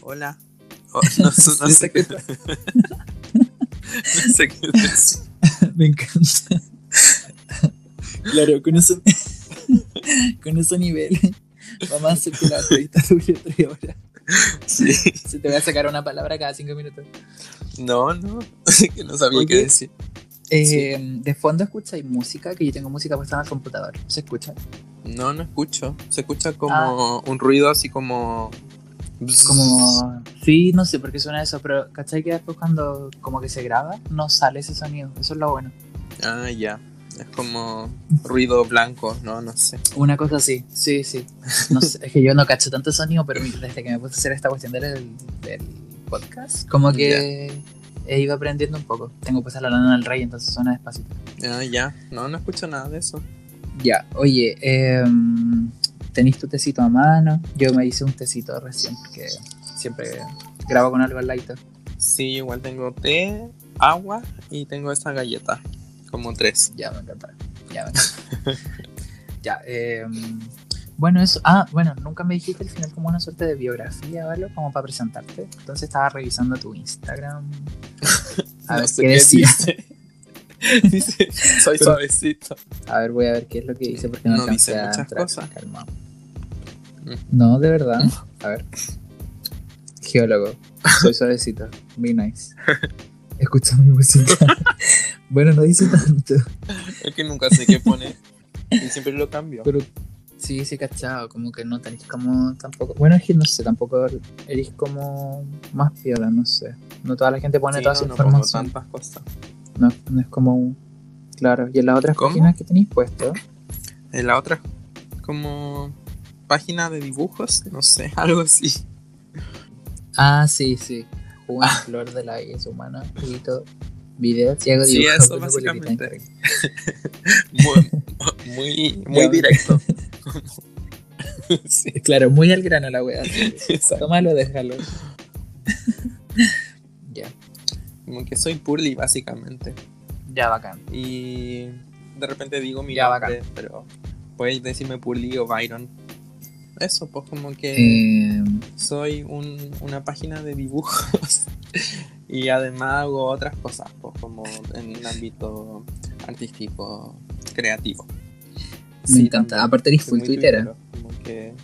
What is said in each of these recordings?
hola. Oh, no, no sé qué. no sé qué decir. Me encanta. Claro, con eso, con ese nivel, vamos a hacer que la entrevista dure tres horas. Sí. Se te voy a sacar una palabra cada cinco minutos. No, no. que no sabía qué decir. Eh, De fondo escucháis música, que yo tengo música puesta en el computador. ¿Se escucha? No, no escucho. Se escucha como un ruido así como. Como. Sí, no sé por qué suena eso, pero ¿cachai que después cuando como que se graba, no sale ese sonido? Eso es lo bueno. Ah, ya. Es como ruido blanco, no, no sé. Una cosa así, sí, sí. No sé, es que yo no cacho tanto sonido, pero desde que me puse a hacer esta cuestión del, del podcast, como que he ido aprendiendo un poco. Tengo puesta la lana del rey, entonces suena despacito. Ah, ya. No, no escucho nada de eso. Ya, oye, eh, ¿tenéis tu tecito a mano? Yo me hice un tecito recién, porque siempre grabo con algo al ladito. Sí, igual tengo té, agua y tengo esta galleta. Como tres. Ya, me encanta. Ya, me encanta. ya, eh, bueno, eso. Ah, bueno, nunca me dijiste al final como una suerte de biografía algo, como para presentarte. Entonces estaba revisando tu Instagram. A No ver qué qué decía. dice. soy Pero- suavecito. A ver, voy a ver qué es lo que dice porque no, No dice muchas entrar. cosas. Calma. Mm. No, de verdad. A ver. Geólogo. Soy suavecito. Be nice. Escucha mi música. bueno, no dice tanto. Es que nunca sé qué pone. Y siempre lo cambio. Pero sí, sí, cachado. Como que no tenéis como tampoco. Bueno, es que no sé, tampoco eres como más piola, no sé. No toda la gente pone Sí, toda no, su no pongo información. tantas cosas. No, no es como un. Claro. Y en las otras ¿Cómo? páginas que tenéis puesto. En la otra, como página de dibujos, no sé, algo así. Ah, sí, sí. Una flor de la belleza humana, juguito, videos y hago Sí, eso básicamente. Muy, muy, directo. sí, Claro, muy al grano la wea. Tómalo, déjalo. Como que soy Purly, básicamente. ya bacán. Y de repente digo mi Ya, nombre, pero puedes decirme Purly o Byron. Eso, pues como que Eh, soy un- una página de dibujos y además hago otras cosas, pues como en un ámbito artístico, creativo. me encanta. también. Aparte eres full twittera. Como que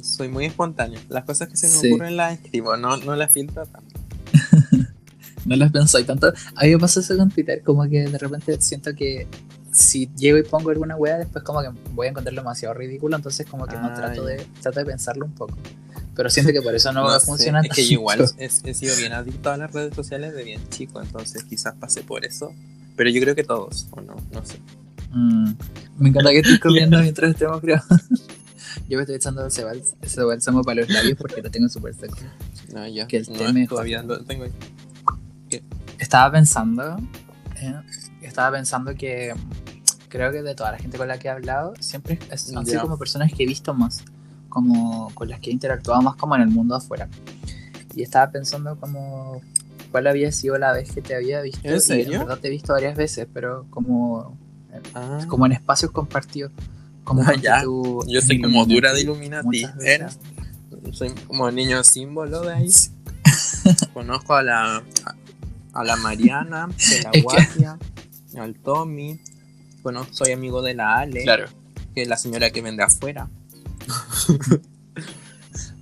soy muy espontáneo. Las cosas que se me Sí. ocurren las escribo, no, no las filtro tanto. No las pensáis tanto. A mí me pasa eso con Twitter, como que de repente siento que si llego y pongo alguna wea, después como que voy a encontrarlo demasiado ridículo, entonces como que no trato de, trato de pensarlo un poco. Pero siento que por eso no, va a sé, funcionar Es que yo igual he, he sido bien adicto a las redes sociales de bien chico, entonces quizás pasé por eso. Pero yo creo que todos, o no, no sé. Mm, me encanta que estés comiendo mientras estemos grabando. Yo me estoy echando ese, bálsamo para los labios porque lo tengo súper seco. No, ya. Que el no, todavía lo tengo ahí. Estaba pensando, eh, estaba pensando que creo que de toda la gente con la que he hablado, siempre es- han sido Ya. como personas que he visto más, como con las que he interactuado más como en el mundo afuera. Y estaba pensando como cuál había sido la vez que te había visto. ¿En Y serio? en verdad te he visto varias veces, pero como, Ah, como en espacios compartidos. Como Ah, ya. tú yo soy como dura de Illuminati, veces. Soy como niño símbolo de ahí. Conozco a la, a, la Mariana, de la Es que- al Tommy. Conozco, soy amigo de la Ale, Claro. que es la señora que vende afuera.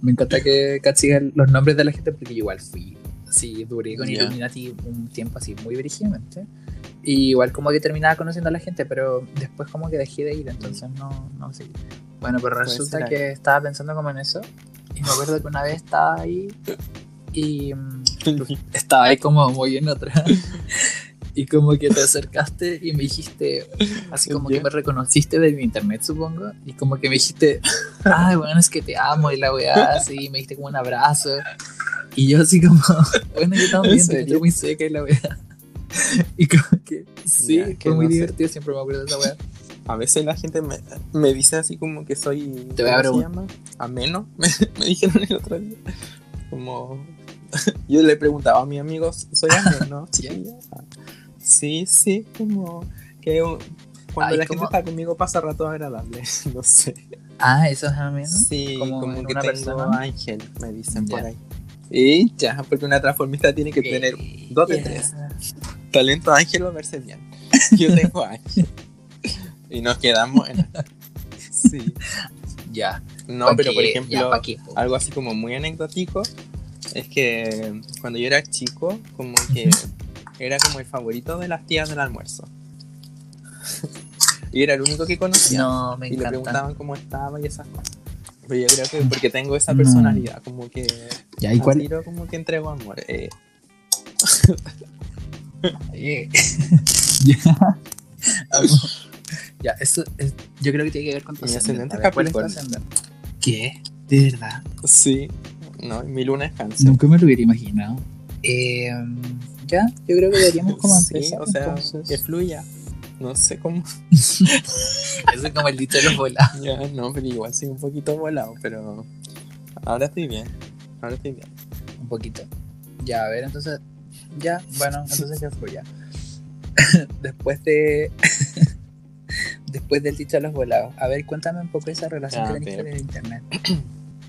Me encanta que cachigan los nombres de la gente porque yo igual fui así, duré con Ya. Illuminati un tiempo así muy brígidamente. Y igual como que terminaba conociendo a la gente, pero después como que dejé de ir, entonces no, no sé. Bueno, pero resulta que estaba pensando como en eso. Y me acuerdo que una vez estaba ahí y mm, estaba ahí como muy en otra. Y como que te acercaste y me dijiste, así como que me reconociste de mi internet, supongo. Y como que me dijiste, ay, bueno, es que te amo y la weá, así, me diste como un abrazo. Y yo así como, bueno, yo también, te encontré muy seca y la weá. Y como que, sí, Ya, que fue muy no sé. divertido, siempre me acuerdo de esa weá. A veces la gente me, me dice así como que soy. Te voy a ¿Cómo se llama? Ameno. Me, me dijeron el otro día. Como. Yo le preguntaba a mis amigos, ¿soy ameno? Sí. sí, sí, sí, como. Que cuando Ay, la gente está conmigo pasa rato agradable. No sé. Ah, eso es ameno. Sí, Como que una tengo persona. ángel, me dicen por ahí. Y ya, porque una transformista tiene que tener dos de ya. tres. Talento ángel o verse bien. Yo tengo ángel. Y nos quedamos en. Sí. Ya. No, ¿Pa' pero por ejemplo, algo así como muy anecdótico es que cuando yo era chico, como que era como el favorito de las tías del almuerzo. y era el único que conocía. No, me y le encanta. preguntaban cómo estaba y esas cosas. Pero yo creo que porque tengo esa No. personalidad, como que Ya, ¿y cuál? tiro como que entrego amor. Eh, Eh, ya. Ya, eso es- yo creo que tiene que ver con tu ascendente ¿Cuál es tu ascendente? ¿Qué? ¿De verdad? sí, no, mi luna es cáncer. Nunca me lo hubiera imaginado. Eh, ya, yo creo que deberíamos como Sí, empezar. o sea, entonces. que fluya. No sé cómo. Eso es como el dicho de los volados. Ya, no, pero igual soy un poquito volado, pero ahora estoy bien. Ahora estoy bien. Un poquito. Ya, a ver, entonces. Ya, bueno, entonces que fluya. Después de. Después del dicho de los volados. A ver, cuéntame un poco esa relación Ah, que tenés con el internet.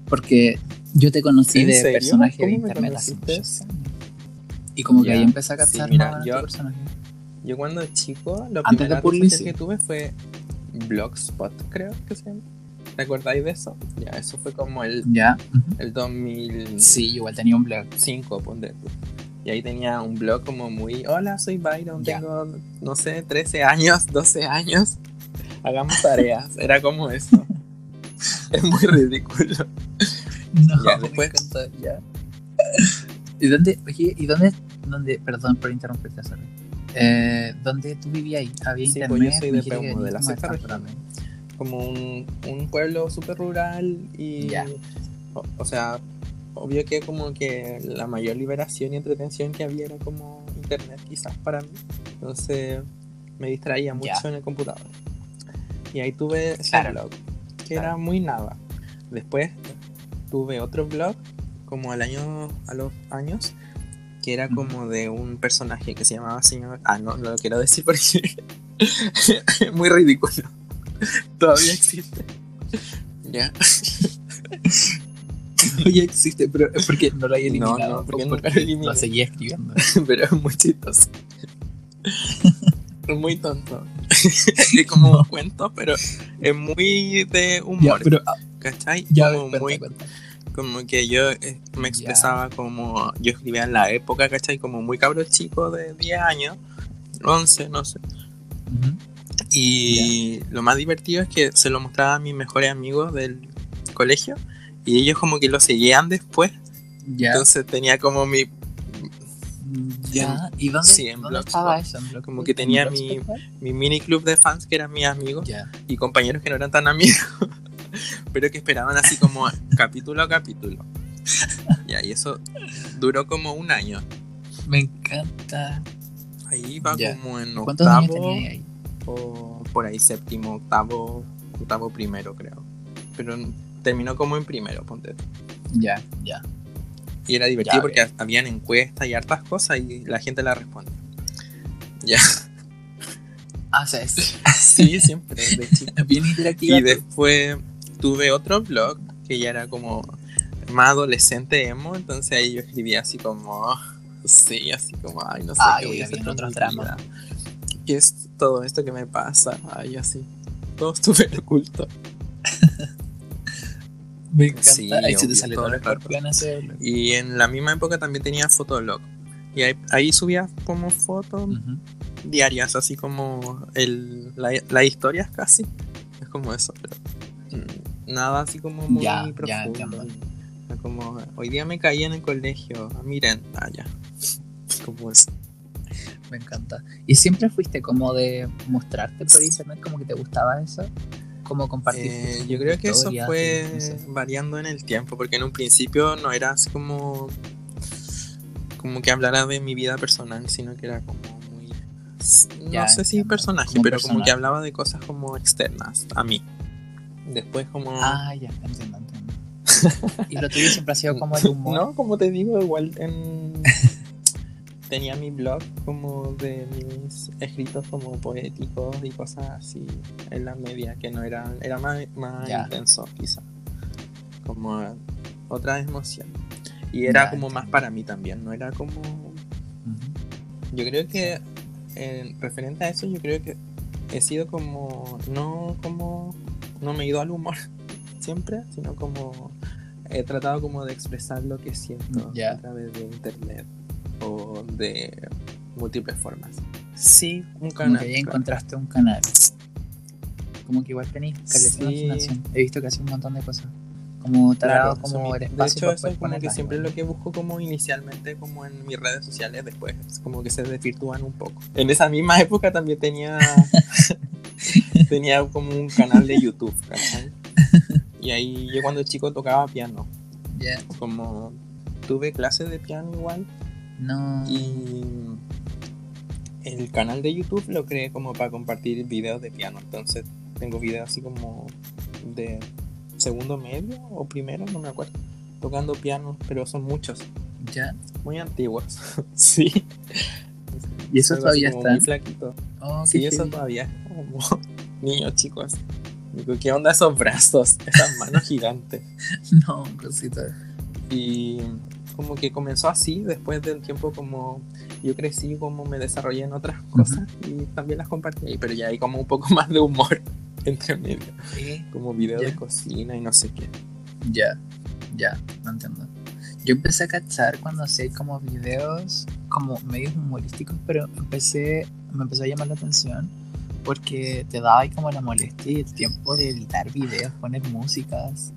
Porque yo te conocí ¿En de serio? personaje de ¿Cómo me internet hace muchos años. Y como que ahí empecé a sí, captar mira, más yo- personaje. Yo cuando chico, lo Antes de primero Publicis. que tuve fue Blogspot, creo que se llama. ¿Te acordáis de eso? Ya, eso fue como el, Ya. ujú. el 2005, Sí, igual tenía un blog. ponte tú. Y ahí tenía un blog como muy, hola, soy Byron, Ya. tengo, no sé, 13 años, 12 años, hagamos tareas. Era como eso. es muy ridículo. No, Ya, me después- ya. ¿Y dónde, oye, y dónde, dónde, perdón por interrumpirte, sorry. Eh, ¿Dónde tú vivías ahí? ¿Había Sí, internet? pues yo soy de Peumo, de la sexta región. Como un, un pueblo súper rural y Ya. o, o sea obvio que como que la mayor liberación y entretención que había era como internet quizás para mí entonces me distraía mucho Ya. en el computador y ahí tuve Claro. blog que Claro. era muy nada después tuve otro blog como al año a los años que era como de un personaje que se llamaba señor ah no no lo quiero decir porque es muy ridículo. Todavía existe. Ya. Oye, existe, pero es porque no lo hay No, eliminado. no, porque o nunca lo. Lo seguía escribiendo. pero es muy chistoso. Es muy tonto. Es como un cuento pero es muy de Ya, humor. pero ah, ¿cachai? ya, como muy como que yo eh, me expresaba como yo escribía en la época ¿cachai? como muy cabro chico de 10 años 11 no sé. Y lo más divertido es que se lo mostraba a mis mejores amigos del colegio y ellos como que lo seguían después. Entonces tenía como mi... ya. ¿Y dónde, sí, en dónde estaba eso? Como que ¿En tenía mi- mi mini club de fans que eran mis amigos Ya. y compañeros que no eran tan amigos, pero que esperaban así como capítulo a capítulo. Ya, y eso duró como un año. Me encanta. Ahí va Ya. como en ¿Cuántos años octavo ahí? o por ahí séptimo, octavo, octavo primero creo. Pero terminó como en primero, ponte. Ya, ya. Y era divertido Ya, porque habían encuestas y hartas cosas y la gente la responde. Ya, Ah, o sea, es sí, siempre, de bien interactiva. Y después tuve otro blog que ya era como más adolescente emo, entonces ahí yo escribía así como, sí, así como, ay, no sé Ay, qué voy a hacer dramas. vida. ¿Qué es todo esto que me pasa? Ay, así. Todo súper oculto. Me encanta. Sí, ahí se te sale todo el. Y en la misma época también tenía Fotolog. Y ahí, ahí subía como fotos Ujú. diarias, así como el, la, las historias casi. Es como eso, pero nada así como muy Ya, profundo. como, hoy día me caí en el colegio, ah, miren, ah, ya. Como eso. Me encanta. ¿Y siempre fuiste como de mostrarte por internet como que te gustaba eso? Como compartir. Eh, yo creo que eso fue no sé. variando en el tiempo, porque en un principio no era así como como que hablara de mi vida personal, sino que era como muy no Ya, sé si personaje, pero como que hablaba de cosas como externas a mí. Después como Ah, ya, entiendo, entiendo. y lo tuyo siempre ha sido como el humor. no, como te digo, igual en tenía mi blog como de mis escritos como poéticos y cosas así en la media que no eran era más, más Ya. intenso quizá como otra emoción Y era Ya, como más para mí también, no era como... Yo creo que en referente a eso, yo creo que he sido como, no como, no me he ido al humor siempre, sino como he tratado como de expresar lo que siento Ya. a través de internet o de múltiples formas. Sí, un Como canal. que ahí claro. encontraste un canal. Como que igual tenéis Sí. He visto que hace un montón de cosas. Como dado Claro, como el espacio de hecho, eso es como que siempre igual. lo que busco como inicialmente como en mis redes sociales, después es como que se desvirtúan un poco. En esa misma época también tenía tenía como un canal de YouTube, ¿cachai? Y ahí yo cuando chico tocaba piano, Ya. como tuve clases de piano igual No. y el canal de YouTube lo creé como para compartir videos de piano, entonces tengo videos así como de segundo medio o primero, no me acuerdo, tocando piano, pero son muchos. Ya. Muy antiguos. sí. Y eso todavía está. Muy flaquito. Oh, Sí, eso todavía es como niños chicos. Digo, ¿qué onda esos brazos? Esas manos gigantes. No, cosita. Y como que comenzó así, después del tiempo como yo crecí, como me desarrollé en otras cosas y también las compartí ahí, pero ya hay como un poco más de humor entre medio, Eh, como videos Ya. de cocina y no sé qué. Ya, ya, no entiendo. Yo empecé a cachar cuando hacía como videos como medios humorísticos, pero empecé, me empezó a llamar la atención porque te daba ahí como la molestia y el tiempo de editar videos, poner músicas,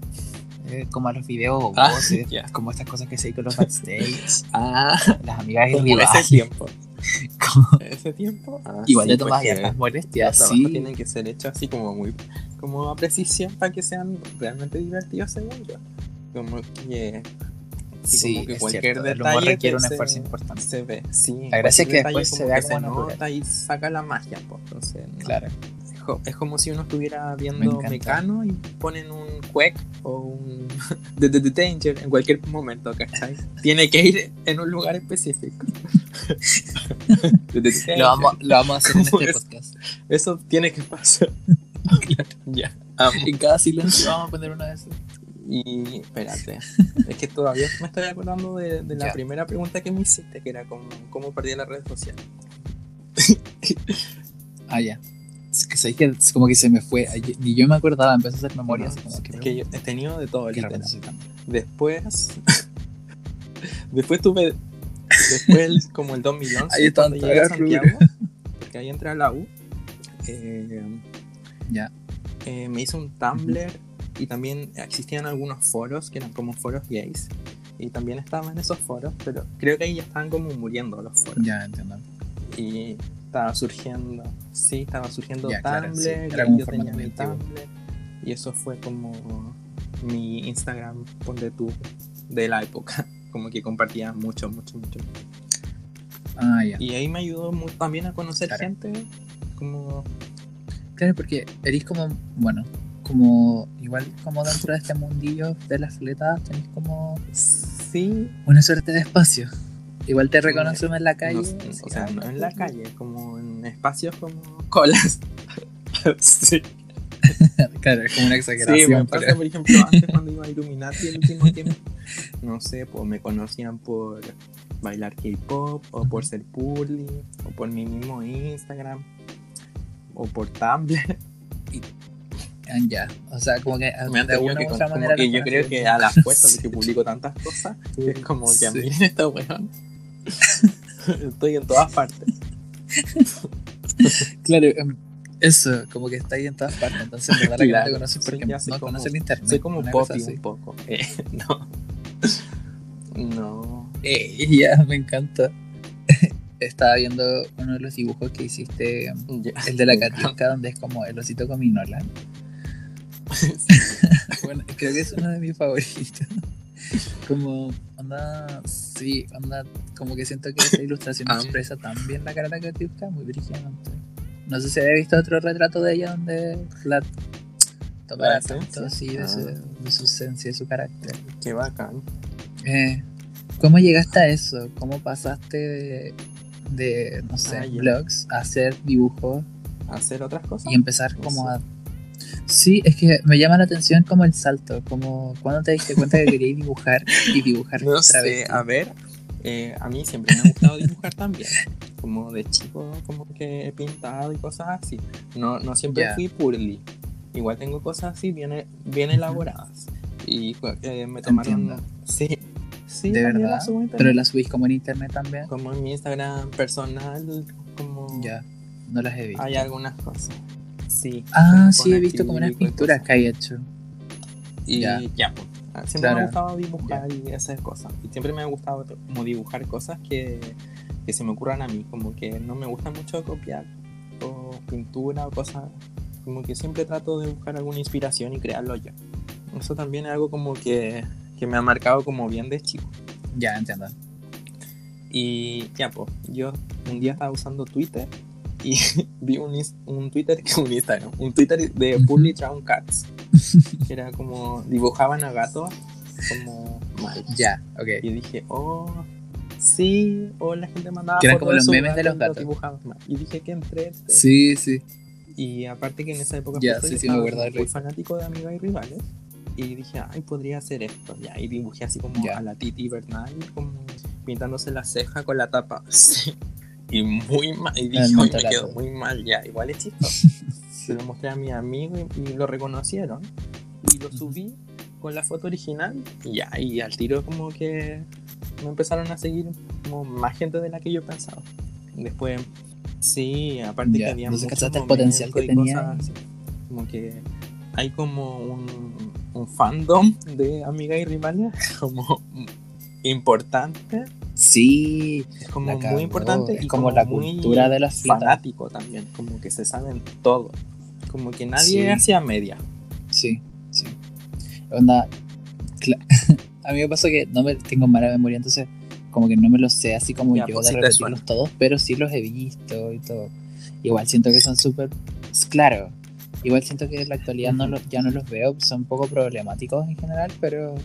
eh, como a los videos o Ah, voces, como estas cosas que se hay con los backstage, Ah, las amigas y ese tiempo. como- Ese tiempo. Ah, igual sí, le tomas las molestias, Los sí, tienen que ser hechos así como muy como a precisión para que sean realmente divertidos según yo. Como que sí, sí, como que cualquier cierto, el detalle humor requiere un se- esfuerzo importante. se ve sí La gracia es que después detalle se vea como nota y saca la magia pues entonces no. Claro, es, co- es como si uno estuviera Me viendo encanta. Mecano y ponen un Quake o un The, The- The Danger en cualquier momento ¿cachai? tiene que ir en un lugar específico The- lo vamos, lo vamos a hacer en ¿Cómo este es? podcast. Eso tiene que pasar. ya. Amo. En cada silencio vamos a poner una de esas. Y espérate, es que todavía me estoy acordando de, de la Ya. primera pregunta que me hiciste, que era como, cómo perdí la red social. Ah, ya. Es que sabéis que como que se me fue. Ni yo me acordaba, empecé a hacer memoria. así como es que yo he tenido de todo, literal. Después, después tuve, después como el 2011, Ahí cuando llegué a las Santiago, porque ahí entré a la U, eh, Ya. eh, me hice un Tumblr y también existían algunos foros que eran como foros gays. Y también estaba en esos foros, pero creo que ahí ya estaban como muriendo los foros. Ya, entiendo. Y estaba surgiendo, sí, estaba surgiendo Ya, claro, Tumblr, sí. Era como un yo tenía mi. Tumblr. Y eso fue como mi Instagram, ponte tú, de la época. Como que compartía mucho, mucho, mucho. Ah, ya. Y ahí me ayudó también a conocer Claro. gente como... Claro, porque eres como, bueno, como igual como dentro de este mundillo de las fletadas tenéis como Sí, una suerte de espacio. Igual te reconocen en la calle. no- o sea, no en la calle, como en espacios como colas. sí. Claro, es como una Sí, exageración. me pasa, pero- por ejemplo, antes cuando iba a Illuminati el último tiempo, no sé, pues me conocían por bailar K-pop, o por ser purly, o por mi mismo Instagram, o por Tumblr. Ah, ya. O sea, como que Me de una que u con- otra manera. que yo creo que a la fuerza, Sí. porque publico tantas cosas, es como que Sí. miren esta weón. Estoy en todas partes. Claro, em, eso, como que está ahí en todas partes. Entonces, en verdad, la que no Claro, te conoce sí, porque soy no como- conoce el internet. Soy como Poppy un poco. Eh, no. No. Eh, ya, me encanta. Estaba viendo uno de los dibujos que hiciste, Ya. el de la. Katinka, donde es como el osito gominola. bueno, creo que es uno de mis favoritos. Como, onda, sí, onda, como que siento que esa ilustración Ah. expresa tan bien la cara de Katinka, muy brígidamente. No sé si había visto otro retrato de ella donde la tomara ¿La tanto así de, Ah. su, de su esencia y su carácter. Qué bacán. Eh, ¿Cómo llegaste a eso? ¿Cómo pasaste de, de, no sé, Ah, blogs a hacer dibujos Hacer otras cosas. y empezar No como sé. a... Sí, es que me llama la atención como el salto, como cuando te diste cuenta que querías dibujar y dibujar No otra sé, vez. a ver, eh, a mí siempre me ha gustado dibujar también. Como de chico, como que he pintado y cosas así. No, no siempre Ya. fui purly. Igual tengo cosas así bien, bien elaboradas. Y eh, me tomaron. Entiendo. Sí, sí, De verdad. la subo. Pero la subís como en internet también. Como en mi Instagram personal, como Ya, no las he visto. hay algunas cosas. Sí. Ah, sí, he visto como unas pinturas que hay hecho. Y Ya. ya, pues. Siempre me Claro. ha gustado dibujar y hacer cosas. Y siempre me ha gustado como dibujar cosas que, que se me ocurran a mí. Como que no me gusta mucho copiar o pintura o cosas. Como que siempre trato de buscar alguna inspiración y crearlo yo. Eso también es algo como que, que me ha marcado como bien de chico. Ya, entiendo. Y ya, pues, yo un día estaba usando Twitter y vi un, un Twitter, un Instagram, un Twitter de. Bully Drown Cats. Que era como, dibujaban a gatos como mal. Ya, ok. Y dije, oh, sí, o la gente mandaba Que eran como los memes de los gatos. dibujaban mal. Y dije, qué entrete. Sí, sí. Y aparte que en esa época Ya, sí, sí, me acuerdo muy fanático de Amigas y Rivales. Y dije, ay, podría hacer esto. Ya, y dibujé así como Ya. a la Titi Bernal, como pintándose la ceja con la tapa. Sí. Y muy mal. Y dije, El "Ay, me quedó muy mal ya. Igual es chistoso. Se lo mostré a mi amigo y, y lo reconocieron. Y lo subí con la foto original. Y ya, y al tiro como que me empezaron a seguir como más gente de la que yo pensaba. Después, sí, aparte Ya, que había muchos el potencial que tenía así. Como que hay como un, un fandom de amigas y rivales como importante. Sí, Es como cagó. muy importante. Es y como la cultura de las fanático también. Como que se saben todo. Como que nadie Sí. hacía media. sí, sí. Onda, a mí me pasó que no me tengo mala memoria, entonces como que no me los sé así como Ya, yo pues, de sí repetirlos todos, pero sí los he visto y todo. Igual siento que son súper, claro, igual siento que en la actualidad no los- ya no los veo, son un poco problemáticos en general, pero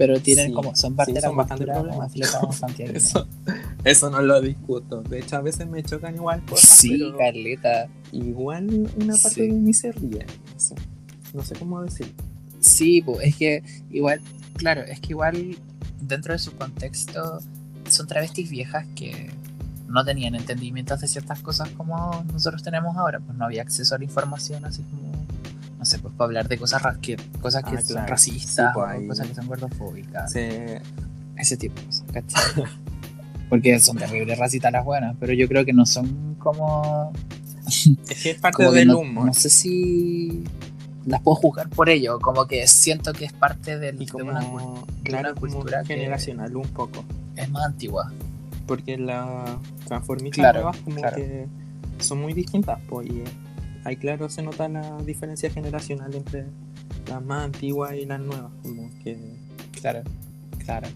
pero tienen Sí, como, son parte sí, de la bastante atleta santiaguina. Eso, eso no lo discuto. De hecho, a veces me chocan igual cosas. Sí, pero Carleta. igual una parte Sí. de mí se ríe. No sé, no sé cómo decir. Sí, pues es que igual, claro, es que igual dentro de su contexto son travestis viejas que no tenían entendimientos de ciertas cosas como nosotros tenemos ahora, pues no había acceso a la información así como, no sé, pues para hablar de cosas, ra- que, cosas que Ah, son claro. racistas Sí, o cosas que son gordofóbicas, Se, ese tipo de cosas, ¿cachai? Porque son terribles racistas las buenas, pero yo creo que no son como es que es parte del no, humor. no sé si las puedo juzgar por ello, como que siento que es parte del, y de como, una claro, como cultura generacional un poco. es más antigua. Porque las transformistas Claro, nuevas como claro. que son muy distintas. Pues, y ahí claro se nota la diferencia generacional entre las más antiguas y las nuevas. Como que Claro, claro.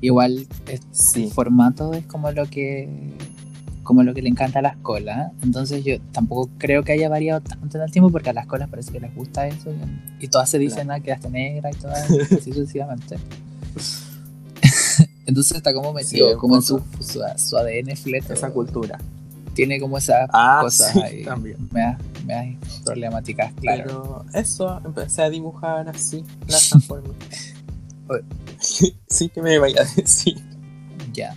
Igual es- sí. el formato es como lo que como lo que le encanta a las colas. Entonces yo tampoco creo que haya variado tanto en el tiempo porque a las colas parece que les gusta eso y, y todas se dicen ah, quedaste negra y todas así sucesivamente. Entonces está como metido, Sí, como en su, su, su ADN fleto. Esa cultura. Tiene como esas Ah, cosas sí, ahí. también. Me da, me da problemáticas, claro. Pero eso, empecé a dibujar así las sí que me vaya a decir. Ya.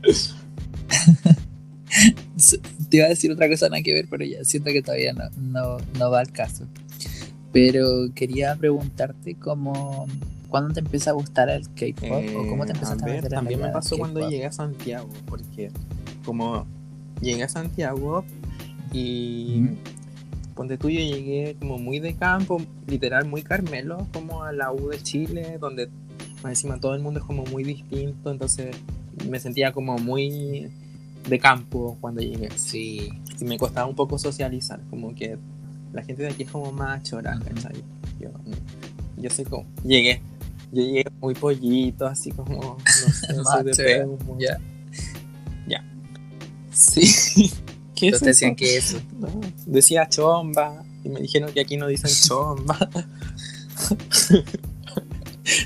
Te iba a decir otra cosa nada que ver, pero ya siento que todavía no, no, no va al caso. Pero quería preguntarte cómo ¿cuándo te empieza a gustar el K-pop? ¿O cómo te Eh, empezaste a, a ver, la también me pasó cuando llegué a Santiago, porque como llegué a Santiago y. ponte tú, yo llegué como muy de campo, literal muy Carmelo, como a la U de Chile, donde más encima todo el mundo es como muy distinto, entonces me sentía como muy de campo cuando llegué. Sí, Y me costaba un poco socializar, como que la gente de aquí es como más chora. Yo, yo sé cómo, llegué, yo llegué muy pollito, así como, no sé, soy de. Sí. ¿Qué es Entonces decían que eso. No, decía chomba, y me dijeron que aquí no dicen chomba.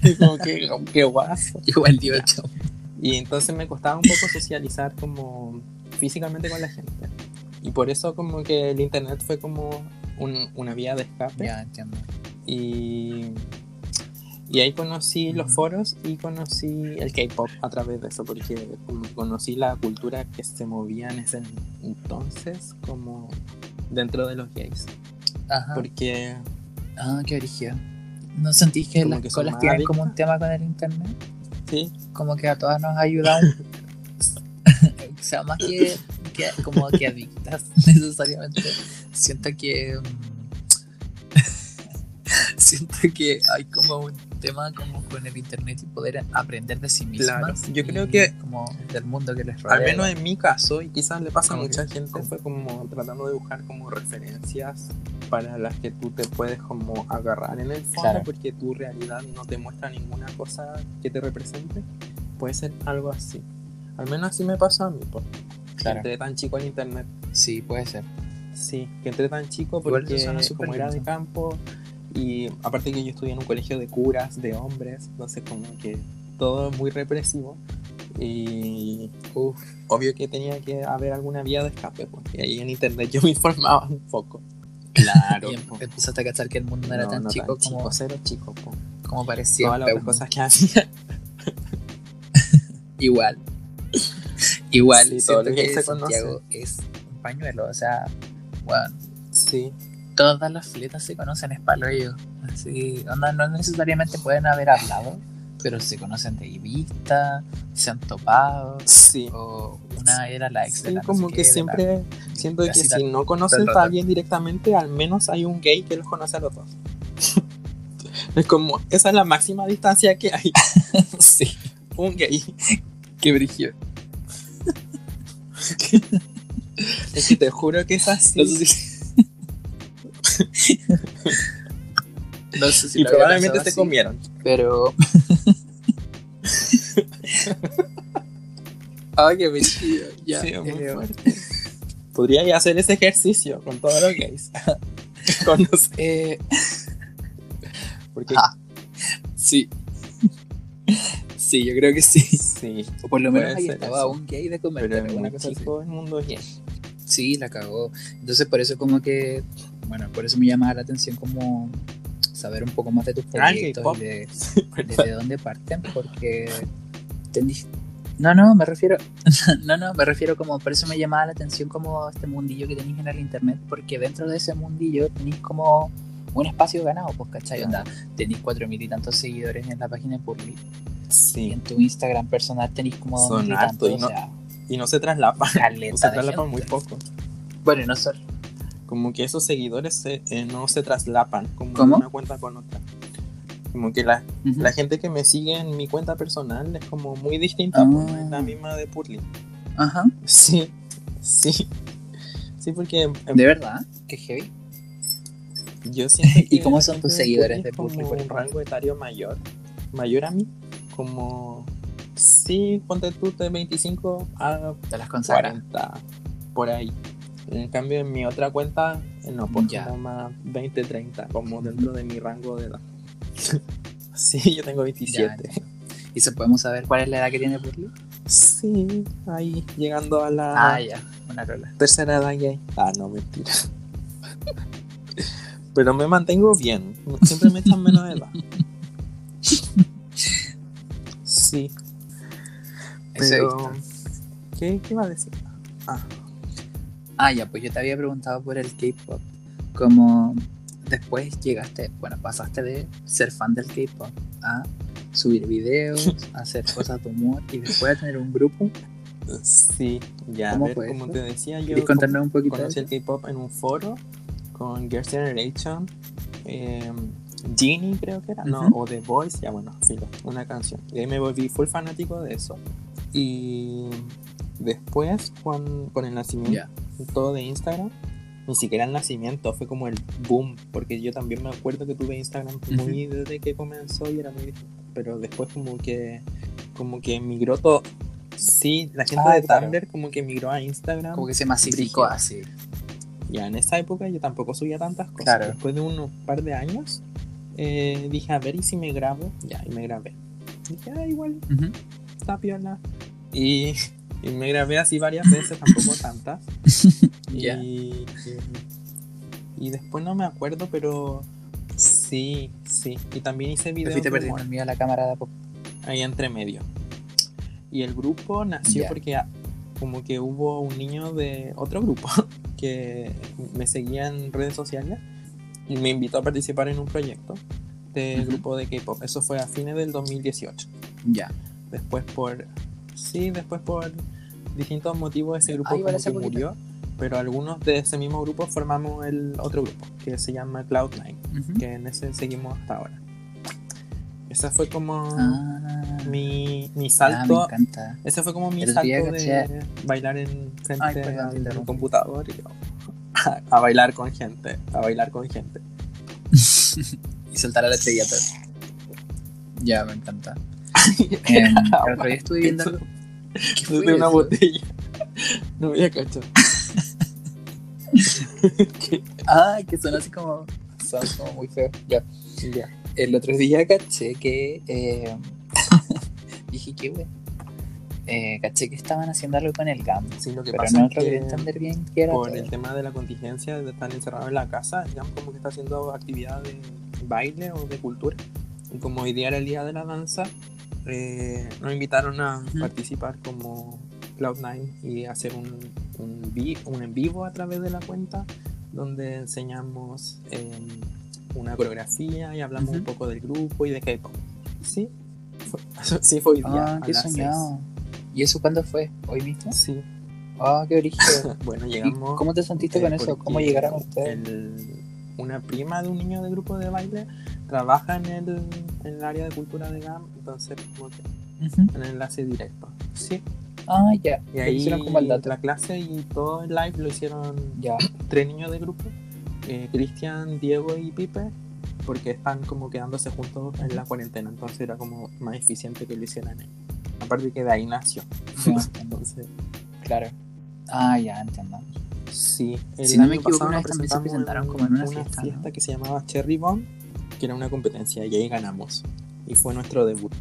y como que, qué guaso. Igual dio chom. Y entonces me costaba un poco socializar como físicamente con la gente. Y por eso como que el internet fue como un- una vía de escape. Ya entiendo. Y, y ahí conocí los foros y conocí el K-pop a través de eso, porque conocí la cultura que se movía en ese entonces, como dentro de los gays. Ajá. Porque Ah, qué origen. ¿No sentís que las que colas tienen como un tema con el internet? sí, Como que a todas nos ha ayudado. o sea, más que, que como que adictas necesariamente. Siento que. mm, siento que hay como un tema como con el internet y poder aprender de sí mismas. Claro, yo creo que- Como del mundo que les rodea. Al menos en mi caso, y quizás le pasa a mucha que- gente, fue como tratando de buscar como referencias para las que tú te puedes como agarrar en el fondo, Claro. porque tu realidad no te muestra ninguna cosa que te represente. Puede ser algo así. Al menos así me pasó a mí, porque Claro. entré tan chico en internet. Sí, puede ser. Sí, que entré tan chico porque como era de campo y aparte que yo estudié en un colegio de curas, de hombres, entonces como que todo muy represivo y Uf, obvio que tenía que haber alguna vía de escape, porque ahí en internet yo me informaba un poco. Claro. y em- empezaste a cachar que el mundo no era tan chico como, cero chico, po. como parecía. Todas las cosas que hacía. Igual. Igual, Sí, todo lo que que se Santiago es un pañuelo. O sea, bueno, Sí, todas las fletas se conocen, es palo ellos. Así, onda, no necesariamente pueden haber hablado, pero se conocen de vista, se han topado. sí. O una era la ex de la no como sé que qué, de la- siempre siento que si no conoces a alguien directamente, al menos hay un gay que los conoce a los dos. es como, esa es la máxima distancia que hay. sí, Un gay. qué brillo. Es que te juro que es así. No sé si, y probablemente así, comieron. Pero. Ay, qué brillo. Ya, Sí, eh, fuerte. Podría hacer ese ejercicio con todos los gays. Conocer. eh, Porque Ah. sí. Sí, yo creo que sí. sí, O por lo menos ahí estaba eso. un gay de comer. pero alguna muy cosa chico el mundo gay. Sí, la cagó. Entonces por eso como que, bueno, por eso me llamaba la atención como saber un poco más de tus Ah, proyectos y de, desde dónde parten, porque tendí- No, no, me refiero, no, no, me refiero como, por eso me llamaba la atención como este mundillo que tenéis en el internet, porque dentro de ese mundillo tenéis como un espacio ganado, pues, ¿cachai? Onda, tenéis cuatro mil y tantos seguidores en la página de Purly, y Sí. en tu Instagram personal tenéis como dos Son mil y tantos, y o no- sea, Y no se traslapan. caleta Se gente. muy poco. Bueno, y no Como que esos seguidores se- eh, no se traslapan como ¿Cómo? de una cuenta con otra. Como que la, gente que me sigue en mi cuenta personal es como muy distinta, no es la misma de Purly. Ajá, Sí, sí. Sí, porque de verdad, que heavy. yo siento que ¿Y cómo son tus seguidores de Purly, como por un rango etario mayor, mayor a mí, como sí, ponte tú de 25 a Te las consagras. 40 por ahí. En cambio en mi otra cuenta no, pues Ya. como más 20, 30, como dentro de mi rango de edad. sí, yo tengo 27. Ya, ¿Y se podemos saber cuál es la edad que tiene Purly? Sí, ahí llegando a la Ah, ya, una rola. tercera edad gay. Ah, no, mentira. Pero me mantengo bien. Siempre me echan menos edad. Sí. Pero. ¿Qué, ¿Qué iba a decir? Ah, Ah, ya, pues yo te había preguntado por el K-pop. Como después llegaste, bueno, pasaste de ser fan del K-pop a subir videos, a hacer cosas de humor y después a tener un grupo. sí, ya. a ¿Cómo ver, fue como eso? te decía, yo ¿Quieres contarnos un poquito? conocí el K-pop en un foro con Girls' Generation, eh, Genie creo que era, no, o The Voice, ya bueno, filo, una canción. Y ahí me volví full fanático de eso. Y después, con, con el nacimiento. Todo de Instagram, ni siquiera el nacimiento, fue como el boom, porque yo también me acuerdo que tuve Instagram muy desde que comenzó y era muy difícil. Pero después como que, como que migró todo. Sí, la gente Ah, de claro. Tumblr como que migró a Instagram. Como que se masificó así. Ya en esa época yo tampoco subía tantas cosas. Claro. Después de unos par de años, eh, dije, a ver, ¿y si me grabo? Ya, y me grabé. Dije, ah, igual, Ujú. está piola. Y, y me grabé así varias veces, tampoco tantas. Y, y, y después no me acuerdo, pero sí Sí. Y también hice Te videos fuiste el mío a la cámara de a poco. ahí entre medio. Y el grupo nació porque ah, como que hubo un niño de otro grupo que me seguía en redes sociales y me invitó a participar en un proyecto de Ujú. grupo de K-pop. Eso fue a fines del 2018. Ya. Después por sí, después por distintos motivos ese grupo Ah, como que murió, pero algunos de ese mismo grupo formamos el otro grupo que se llama Cloud9, Ujú. que en ese seguimos hasta ahora. Esa fue como Ah, mi, mi ah, me salto encanta. ese fue como mi El salto de bailar en frente Ay, perdón, interrumpí. computador y a, a bailar con gente, a bailar con gente. y soltar a la estrellita. Ya, me encanta. Em, el otro día estuve viendo algo. ¿Qué fue de una eso? botella. No había cachado. ¿Qué? Ah, que son así como. Son como muy feos. Ya. Ya. El otro día caché que. eh, dije que, güey. Eh, caché que estaban haciendo algo con el GAM. Sí, lo que Pero pasa no es que entender bien qué era. por todo. el tema de la contingencia de estar encerrado en la casa, digamos como que está haciendo actividad de baile o de cultura. Y como hoy día era el día de la danza, eh, nos invitaron a participar como Cloud9 y hacer un, un, vi- un en vivo a través de la cuenta donde enseñamos eh, una coreografía y hablamos un poco del grupo y de K-pop. Sí, fue, sí, fue hoy día. Ah, qué soñado. ¿Y eso cuándo fue? ¿Hoy mismo? Sí, Ah, qué origen. bueno, ¿Y llegamos. cómo te sentiste Eh, con eso? ¿Cómo llegaron ustedes? el- una prima de un niño de grupo de baile trabaja en el, en el área de cultura de GAM, entonces como que Ujú. en enlace directo. Sí, Ah, ya. y ahí hicieron como el dato. la clase y todo el live lo hicieron Ya. tres niños de grupo, eh, Cristian, Diego y Pipe, porque están como quedándose juntos en la cuarentena, entonces era como más eficiente que lo hicieran ahí. Aparte que de ahí nació. Entonces, claro. Ah, ya entiendo. Sí, el Si no me equivoco, una vez también se presentaron como en una fiesta, fiesta, ¿no? que se llamaba Cherry Bomb, que era una competencia y ahí ganamos. Y fue nuestro debut.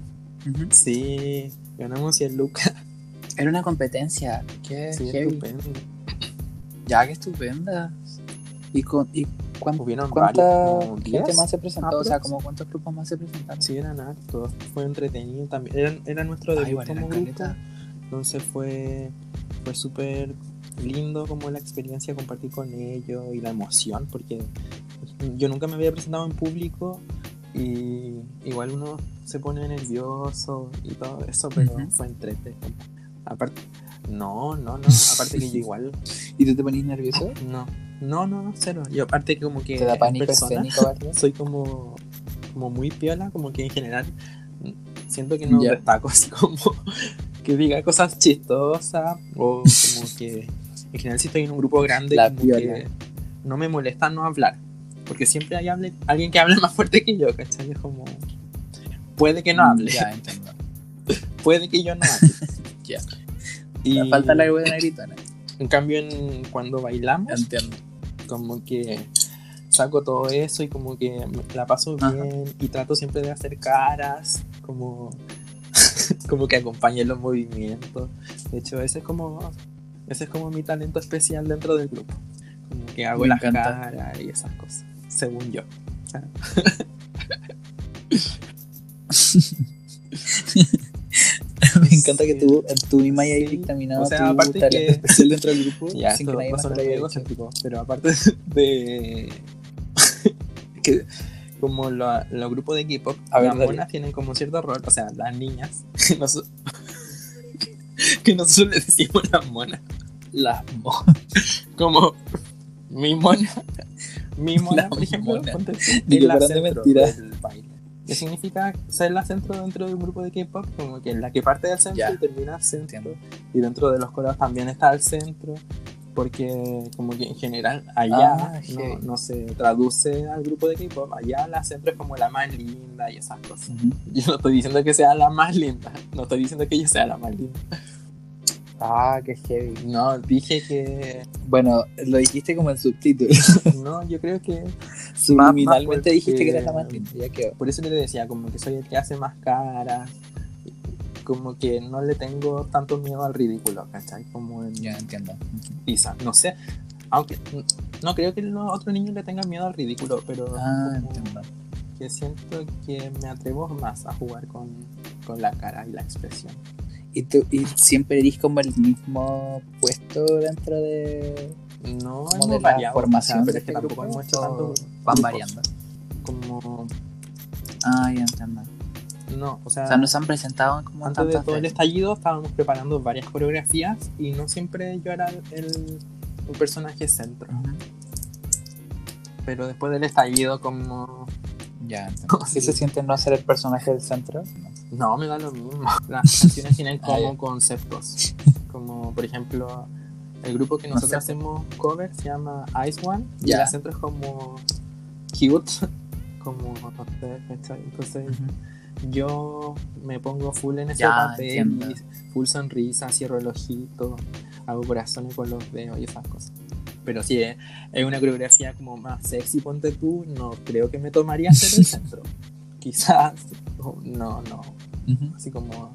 Ujú. Sí, ganamos y el Luca. Era una competencia. Qué Sí, estupendo. Ya, qué estupenda. ¿Y, con, y cuán- Hubieron cuánta varios, como gente 10 más se presentó? O sea, como cuántos grupos más se presentaron. Sí, eran hartos. Fue entretenido también. Era, era nuestro debut igual, como eran grupo. Entonces fue, fue súper lindo como la experiencia compartir con ellos y la emoción, porque yo nunca me había presentado en público y igual uno se pone nervioso y todo eso, pero fue entrete. Aparte, no, no, no, aparte que yo igual, ¿Y tú te ponías nervioso? no, no, no, no, cero. Yo aparte que como que ¿Te da pánico persona escénico, soy como, como muy piola, como que en general siento que no Ya. destaco así como que diga cosas chistosas o como que en general si estoy en un grupo grande La como piola. que no me molesta no hablar porque siempre hay hable- alguien que hable más fuerte que yo, ¿cachai? Es como puede que no hable, Ya, entiendo. puede que yo no hable. Ya. Y Me falta la buena gritona. en cambio en, cuando bailamos Entiendo. como que saco todo eso y como que la paso Ajá. bien y trato siempre de hacer caras, como, como que acompañe los movimientos. De hecho, ese es como ese es como mi talento especial dentro del grupo. Como que hago Me las encanta. caras y esas cosas, según yo. Sea, Me encanta que tú, tú misma hayas dictaminado O sea, tu aparte que- especial dentro del grupo ya, sin que nadie más lo egocéntrico, pero aparte de que como lo- los grupos de K-pop, las monas tienen como cierto rol, o sea, las niñas, que nosotros, que nosotros les decimos las monas, Las mo- como mi mona, mi mona, La por ejemplo, es la centro mentira. del baile. ¿Qué significa ser la centro dentro de un grupo de K-pop? Como que la que parte del centro Ya. y termina al centro. Entiendo. Y dentro de los coros también está al centro. Porque como que en general allá Ah, no, heavy. no se traduce al grupo de K-pop. Allá la centro es como la más linda y esas cosas. Ujú. Yo no estoy diciendo que sea la más linda. No estoy diciendo que yo sea la más linda. Ah, qué heavy. No, dije que... Bueno, lo dijiste como en subtítulo. No, yo creo que... Subliminalmente dijiste que eras la más linda. Ya quedó. Por eso le decía, como que soy el que hace más caras. Como que no le tengo tanto miedo al ridículo, ¿cachai? Como en Ya entiendo. Pisa. No sé. Aunque no creo que los otros niños le tengan miedo al ridículo, pero Ah, entiendo. porque siento que me atrevo más a jugar con, con la cara y la expresión. ¿Y tú y siempre eres como el mismo puesto dentro de, No como de la formación pero es que este tampoco grupo, hemos hecho o tanto van variando? Como, Ah, ya entiendo. no, o sea, O sea, no se han presentado como antes de todo el estallido estábamos preparando varias coreografías y no siempre yo era el, el personaje centro. Pero después del estallido como... Ya entiendo. Sí. ¿Qué se siente no ser el personaje del centro? No, me da lo mismo. Las canciones tienen como conceptos. Como, por ejemplo, el grupo que No nosotros hacemos cover se llama Ice One. Y el centro es como cute. Como, no sé, ¿cachai? Entonces yo me pongo full en ese papel full sonrisa, cierro el ojito, hago corazones con los dedos y esas cosas. Pero si es, es una coreografía como más sexy, ponte tú, no creo que me tomaría ser el centro. Quizás, no, no, así como,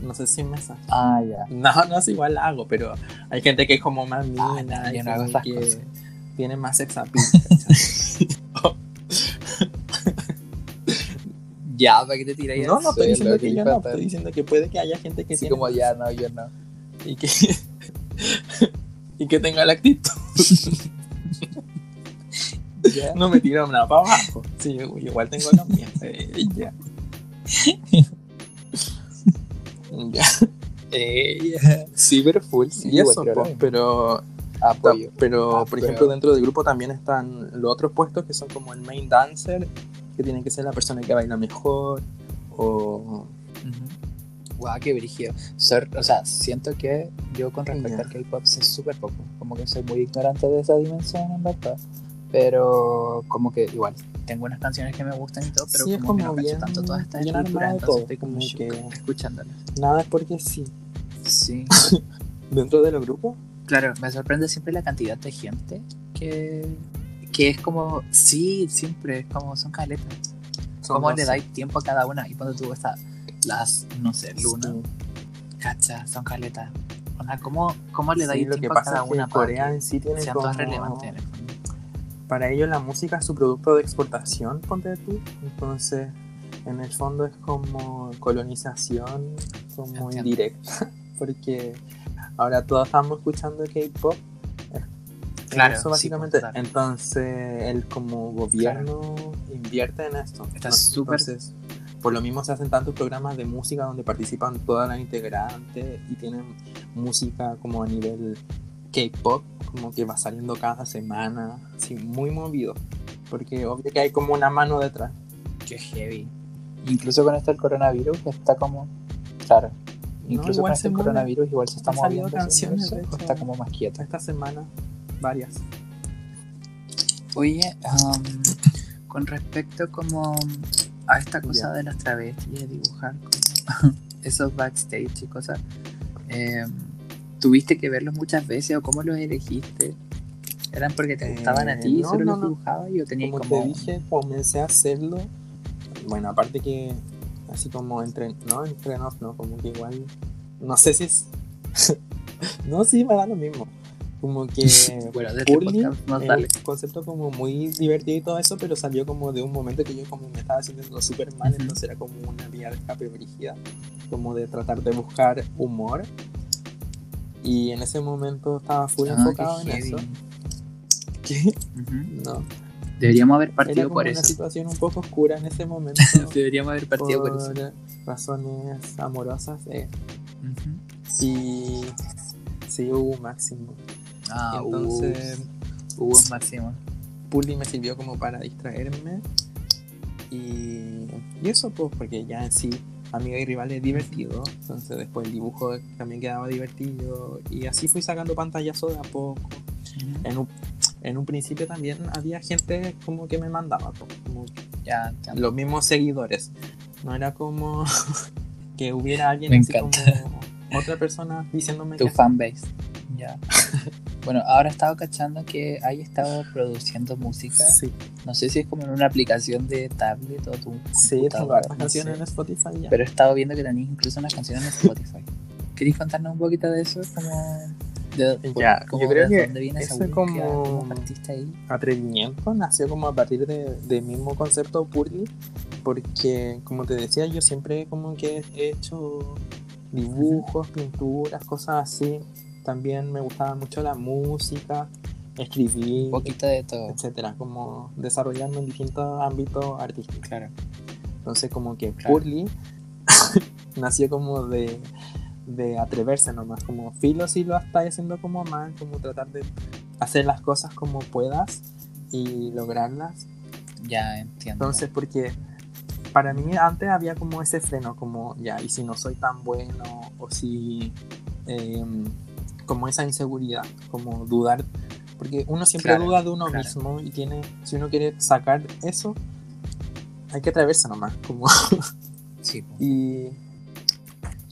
no sé si me Ah, ya. No, no es igual hago, pero hay gente que es como más Ah, mina no, y yo no hago esas que cosas. tiene más sex. Ya, ¿para qué te tiras No, no estoy diciendo que yo no, estoy diciendo que puede que haya gente que tiene como ya, no, yo no. y que y que tenga la actitud. Ya. No me tiro nada para abajo. Sí, yo igual tengo míos. Eh, ya. ya. Eh, sí, pero full, sí. Y eso, mismo. pero, Apoyo. pero Ah, por pero- ejemplo, dentro del grupo también están los otros puestos que son como el main dancer, que tiene que ser la persona que baila mejor, o Ujú. Guau, qué brígido. O sea, siento que yo con respecto Ya. al K-pop sé súper poco. Como que soy muy ignorante de esa dimensión, en verdad. Pero como que igual, tengo unas canciones que me gustan y todo, pero Sí, es como, que como no bien- tanto todas estas estructuras, entonces todo, estoy como, como que- escuchándolas. nada es porque sí. Sí. Dentro de los grupos, Claro, me sorprende siempre la cantidad de gente que, que es como, sí, siempre, es como son caletas. ¿Cómo le dais tiempo a cada una? Y cuando tú estás, las, no sé, luna, Sí. cacha, son caletas. O sea, ¿cómo, cómo le dais tiempo a cada una Corea en sí tiene sean como... todas relevantes en el? Para ellos la música es su producto de exportación, ponte tú. Entonces, en el fondo es como colonización, como indirecta, porque ahora todos estamos escuchando K-pop. Claro, Eso básicamente. claro. Entonces, él como gobierno invierte en esto. Está súper- por lo mismo se hacen tantos programas de música donde participan todas las integrantes y tienen música como a nivel K-pop, como que va saliendo cada semana, así muy movido. Porque obvio que hay como una mano detrás. Qué heavy. Incluso con esto el coronavirus está como, claro. No, Incluso igual con este mueve. coronavirus igual se está moviendo. canciones, universo, está como más quieto. Esta semana, varias. Oye, um, con respecto como a esta cosa Ya. de las travestis, de dibujar como esos backstage y cosas, eh, ¿tuviste que verlos muchas veces o cómo los elegiste? ¿Eran porque te Eh, gustaban a ti y no, solo no, los dibujabas y o tenías Como, como... te dije, comencé a hacerlo. Bueno, aparte que así como entre, no entre nos, no, como que igual, no sé si es, no, sí me da lo mismo. Como que Bueno, de este eh, sale. un concepto como muy divertido y todo eso, pero salió como de un momento que yo como me estaba sintiendo súper mal, entonces era como una vía de escape brígida, como de tratar de buscar humor. Y en ese momento estaba full Ah, enfocado en heavy. eso. Que Ujú. no, Deberíamos haber era partido como por una eso. situación un poco oscura en ese momento. Deberíamos haber partido por, eso. por razones amorosas. eh, y sí hubo un máximo. Ah, Entonces, hubo un máximo. Puli me sirvió como para distraerme. Y, y eso, pues, porque ya en sí, amiga y rival es divertido. Entonces, después el dibujo también quedaba divertido. Y así fui sacando pantallazo de a poco. En un, en un principio también había gente como que me mandaba, como Ya, entiendo. los mismos seguidores. No era como que hubiera alguien Me así encanta. como otra persona diciéndome tu que fanbase. Ya. bueno, ahora he estado cachando que hay estado produciendo música. sí, No sé si es como en una aplicación de tablet o tu sí, tengo hartas no canciones sé. en Spotify ya. Pero he estado viendo que tenéis incluso unas canciones en Spotify. ¿Queréis contarnos un poquito de eso? Como ya, ¿Cómo- yo creo de que dónde viene esa ese como ¿Cómo partiste ahí? atrevimiento nació como a partir de, del mismo concepto Purly, porque como te decía, yo siempre como que he hecho dibujos, pinturas, cosas así. También me gustaba mucho la música, escribir, Un poquito de todo. etcétera, como desarrollarme en distintos ámbitos artísticos. Claro. Entonces como que Claro. Purly nació como de, de atreverse nomás, como filo si lo estás haciendo como mal, como tratar de hacer las cosas como puedas y lograrlas. Ya entiendo. Entonces porque para mí antes había como ese freno, como ya, y si no soy tan bueno, o si em, como esa inseguridad, como dudar, porque uno siempre Claro, duda de uno claro. mismo y tiene, si uno quiere sacar eso, hay que atreverse nomás, como sí, pues. y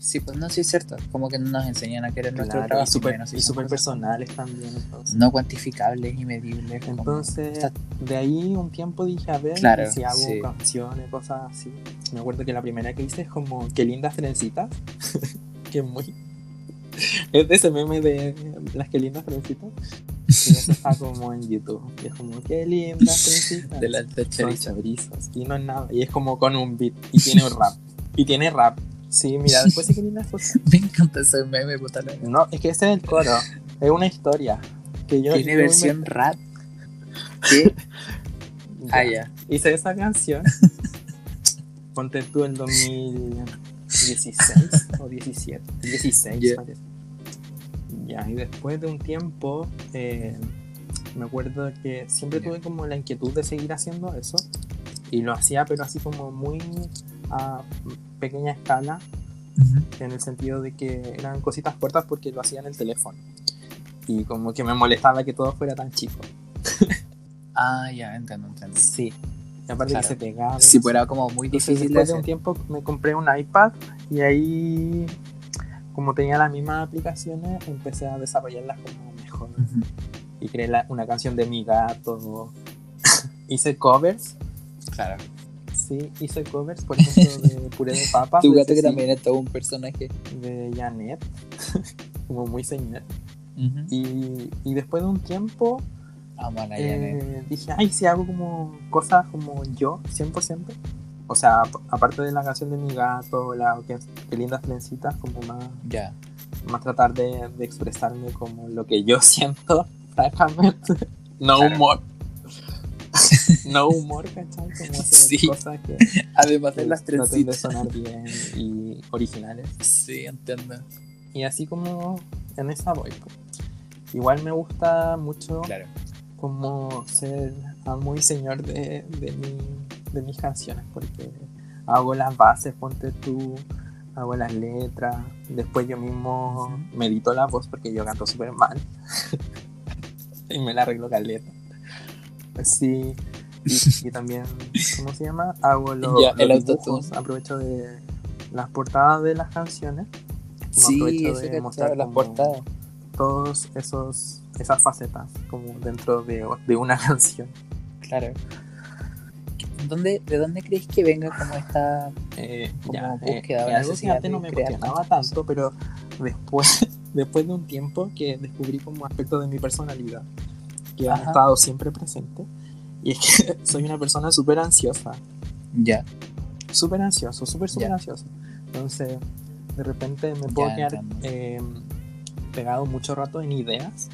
sí, pues no, sí es cierto. Como que no nos enseñan a querer Claro, y trabajo. súper y personales también. Entonces, No cuantificables y medibles. como- Entonces, de ahí un tiempo dije, a ver, si hago sí. canciones, cosas así. Me acuerdo que la primera que hice es como, qué lindas trencitas. que muy... Es de ese meme de las que lindas trencitas. Y eso está como en YouTube. Y es como, qué lindas trencitas. de la alta Son chorizo. chorizos. Y no es nada. Y es como con un beat. Y tiene un rap. Y tiene rap. Sí, mira, después sí que lindas cosas. Me encanta ese meme, puta la- No, es que ese es el coro. Es una historia. Que yo, Tiene versión me- rap. ¿Qué? Ya. Ah, ya. Hice esa canción. Ponte tú en 2016 o 17. 16, Ya. parece. Ya, y después de un tiempo, eh, me acuerdo que siempre tuve como la inquietud de seguir haciendo eso. Y lo hacía, pero así como muy a pequeña escala, en el sentido de que eran cositas cortas porque lo hacía en el teléfono. Y como que me molestaba que todo fuera tan chico. Ah, ya, entiendo, entiendo. Sí. Y aparte Claro. que se pegaba. Sí, pues era como muy Entonces, difícil de después de un tiempo me compré un iPad y ahí, como tenía las mismas aplicaciones, empecé a desarrollarlas como mejor. Y creé la- una canción de mi gato. hice covers, Claro. sí, hice covers, por ejemplo, de puré de papas. Tu gato que también es todo un personaje. De Janet, como muy señor. Y, y después de un tiempo Amo a la Janet. eh, dije, ay, si hago como cosas como yo, 100%. O sea, ap- aparte de la canción de mi gato, la que, que lindas trencitas, como más, Ya. más tratar de, de expresarme como lo que yo siento, francamente. No Claro. humor. no humor, ¿cachai? Como Sí. cosas que, Además de las trencitas. sonar bien y originales. Sí, entiendo. Y así como en esa voy. pues. Igual me gusta mucho Claro. como ser amo y señor de, de, mi- de mis canciones, porque hago las bases, ponte tú, hago las letras, después yo mismo Ujú. medito la voz porque yo canto súper mal y me la arreglo caleta. Sí, y, y también, ¿cómo se llama? Hago los, Ya, los dibujos, aprovecho de las portadas de las canciones. Sí, aprovecho de mostrar las portadas. todos esos esas facetas como dentro de, de una canción Claro. ¿Dónde, ¿De dónde crees que venga como esta Eh, Como ya, búsqueda o eh, algo que antes no me cuestionaba tanto pero después después de un tiempo que descubrí como aspectos de mi personalidad que han Ajá. estado siempre presentes y es que soy una persona súper ansiosa. Ya. súper ansioso súper súper ansioso. Entonces de repente me puedo Ya, quedar eh, pegado mucho rato en ideas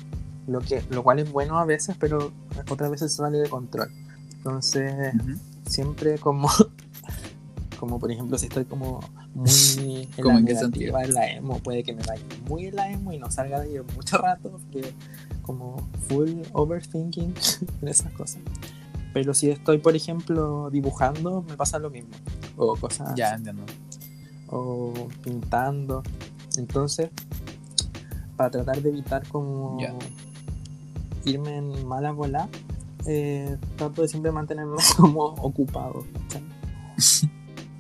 lo que lo cual es bueno a veces pero otras veces sale de control. Entonces Ujú. Siempre como como por ejemplo si estoy como muy en ¿Cómo la en qué negativa, en la emo puede que me vaya muy en la emo y no salga de ello mucho rato porque como full overthinking en esas cosas pero si estoy por ejemplo dibujando me pasa lo mismo o cosas Ya, así, entiendo. o pintando entonces para tratar de evitar como Ya. irme en mala bola eh, trato de siempre mantenerme como ocupado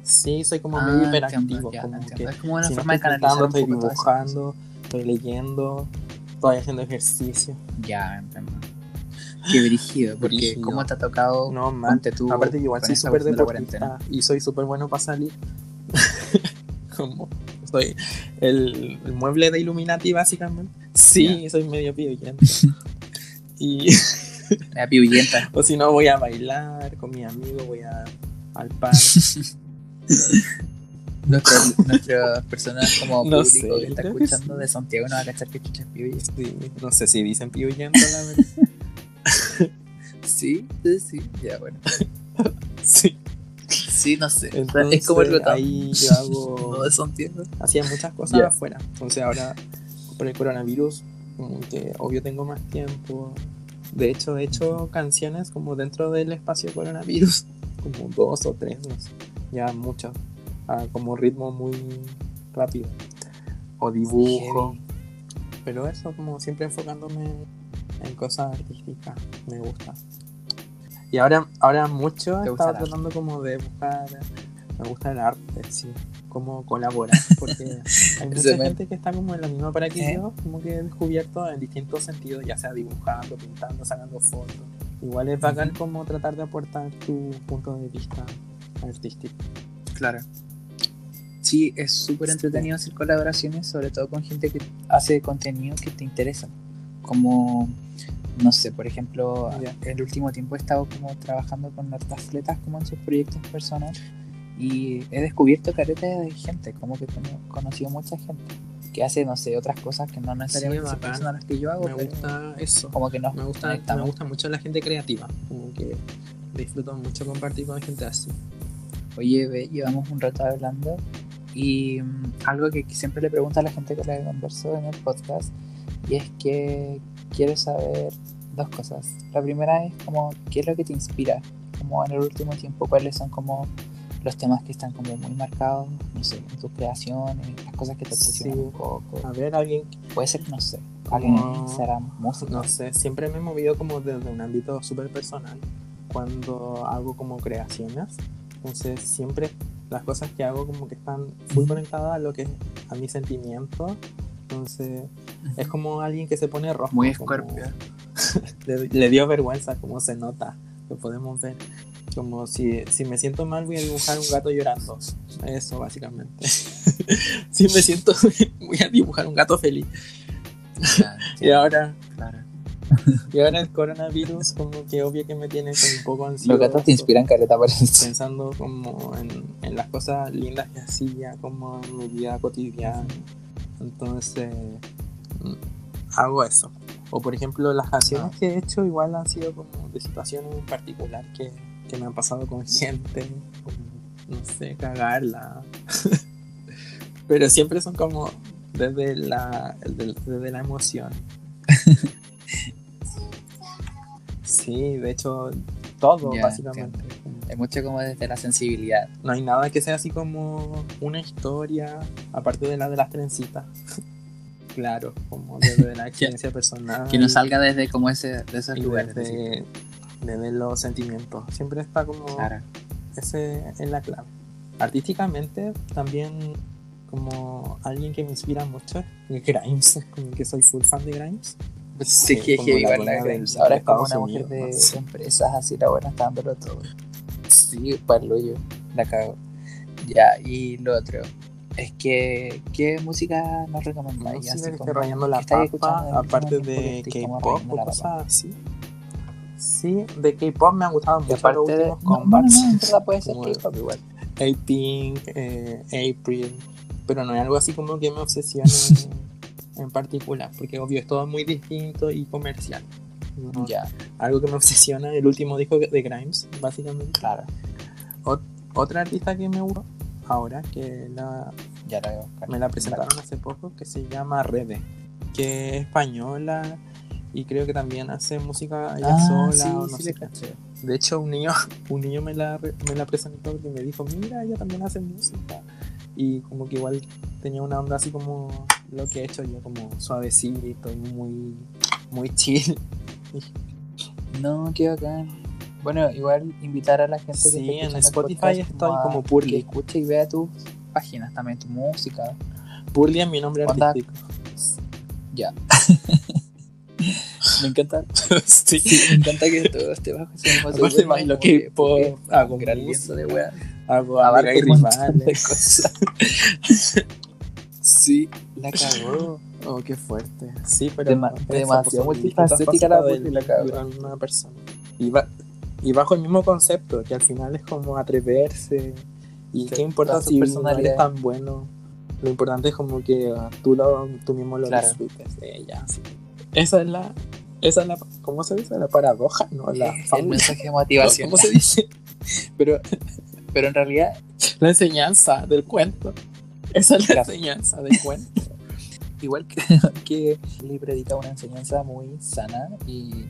sí soy como Ah, medio entiendo, hiperactivo como entiendo. que Es como una si forma de estoy canalizar un estoy dibujando estoy leyendo estoy haciendo ejercicio Ya, entiendo. Qué brígido, porque Brígido. ¿cómo te ha tocado? no man tú aparte igual soy súper de deportista cuarentena. y soy súper bueno para salir como soy el, el mueble de Illuminati básicamente Sí, soy medio pilluyento. y. La o si no, voy a bailar con mi amigo, voy a, al parque. Nuestras nuestra personas como No público sé, que está escuchando de Santiago no va a cachar que chucha es. Sí, no sé si dicen pilluyento, la verdad. Sí, sí, sí. Ya, bueno. sí. Sí, no sé. Entonces, es como el rotado. ahí yo hago. No de Santiago. hacía muchas cosas afuera. Entonces ahora por el coronavirus, que obvio tengo más tiempo. De hecho, he hecho canciones como dentro del espacio coronavirus, como dos o tres, no sé, ya muchas, a como ritmo muy rápido. O dibujo. Pero eso, como siempre enfocándome en cosas artísticas, me gusta. Y ahora, ahora mucho ¿Te he gusta estado el arte? tratando como de buscar, me gusta el arte, sí, cómo colaborar, porque hay mucha gente que está como en la misma para que ¿Eh? yo, como que he descubierto en distintos sentidos, ya sea dibujando, pintando, sacando fotos. Igual es bacán Ujú. como tratar de aportar tu punto de vista artístico. Claro. Sí, es súper entretenido hacer colaboraciones, sobre todo con gente que hace contenido que te interesa. Como, no sé, por ejemplo, Ya. el último tiempo he estado como trabajando con hartas fletas como en sus proyectos personales y he descubierto careta de gente, como que he conocido mucha gente que hace, no sé, otras cosas que no necesariamente a las que yo hago, Me gusta eso. como que nos Me gusta, me gusta mucho la gente creativa, como que disfruto mucho compartir con gente así. Oye, ve, llevamos un rato hablando y mm, algo que siempre le pregunto a la gente que la converso en el podcast y es que quiero saber dos cosas. La primera es como, ¿qué es lo que te inspira? Como en el último tiempo, ¿cuáles son como los temas que están como muy marcados, no sé, en tus creaciones, las cosas que te obsesionan Sí. un poco? A ver, alguien Puede ser, no sé, alguien Instagram, música. No sé, siempre me he movido como desde un ámbito súper personal cuando hago como creaciones. Entonces siempre las cosas que hago como que están muy conectadas a lo que es a mi sentimiento. Entonces es como alguien que se pone rojo. Muy como- escorpio. Le, le dio vergüenza, como se nota, lo podemos ver. Como si, si me siento mal voy a dibujar un gato llorando. Eso básicamente. si me siento voy a dibujar un gato feliz. Ya, Y ahora claro. y ahora el coronavirus, como que obvio que me tiene como un poco ansioso. Los gatos te inspiran eso. Pensando como en, en las cosas lindas que hacía, como en mi vida cotidiana. Entonces, mm, hago eso. O por ejemplo, las canciones Ah. que he hecho igual han sido como de situaciones en particular que, que me han pasado con gente. como, no sé, cagarla. Pero siempre son como desde la, desde, la emoción. Sí, de hecho, todo, básicamente. Es mucho como desde la sensibilidad. No hay nada que sea así como una historia, aparte de la de las trencitas. claro, como desde la experiencia personal. Que no salga desde como ese, de esos lugares. desde, desde los sentimientos. Siempre está como Claro. ese en la clave. Artísticamente, también como alguien que me inspira mucho es Grimes, como que soy full fan de Grimes. Sí, que, que la la Grimes. Ahora es como una mujer de, empresas, así la buena está dándolo todo. Sí, palo yo. La cago. Ya, y lo otro. Es que, ¿qué música nos recomendáis? Música que rayando la papa, último aparte de K-pop o cosas así. Sí, de K-pop me han gustado mucho aparte los de. últimos No, no, combats. no, verdad puede ser K-pop igual. A-Pink, eh, April, pero no es algo así como que me obsesione en particular, porque obvio es todo muy distinto y comercial. No, Ya, Algo que me obsesiona, el último disco de Grimes, básicamente. claro. Otra artista que me gusta ahora, que la, Ya la me la presentaron hace poco, que se llama Rebe, que es española y creo que también hace música ella Ah, sola sí, o no sí sé qué. De hecho, un niño, un niño me la, me la presentó porque me dijo, mira, ella también hace música. Y como que igual tenía una onda así como lo que he hecho yo, como suavecito y muy, muy chill. No, qué bacán. Bueno, igual invitar a la gente que esté en el estoy como Purly. Que escuche y vea tus páginas también, tu música. Purly es mi nombre artístico. Ya. me encanta. sí. Sí, me encanta que todo este bajo Aparte bailo K-pop, hago un gran lienzo de wea. Hago Abarca amiga y rivales. Sí, la cagó. Oh, qué fuerte. Sí, pero. Dema- demasiado multifacética la la cagó. una persona. Y, va- y bajo el mismo concepto, que al final es como atreverse. Y Sí, qué importa si no eres personalidades. tan bueno. Lo importante es como que ah, tú, lo, tú mismo lo Claro. disfrutes de ella. así. Esa es la. Esa es la. ¿Cómo se dice? La paradoja, ¿no? La el mensaje de motivación. ¿Cómo se dice? Pero, pero en realidad, La enseñanza del cuento. Esa es la Claro. enseñanza del cuento. igual que, que Lee predica una enseñanza muy sana y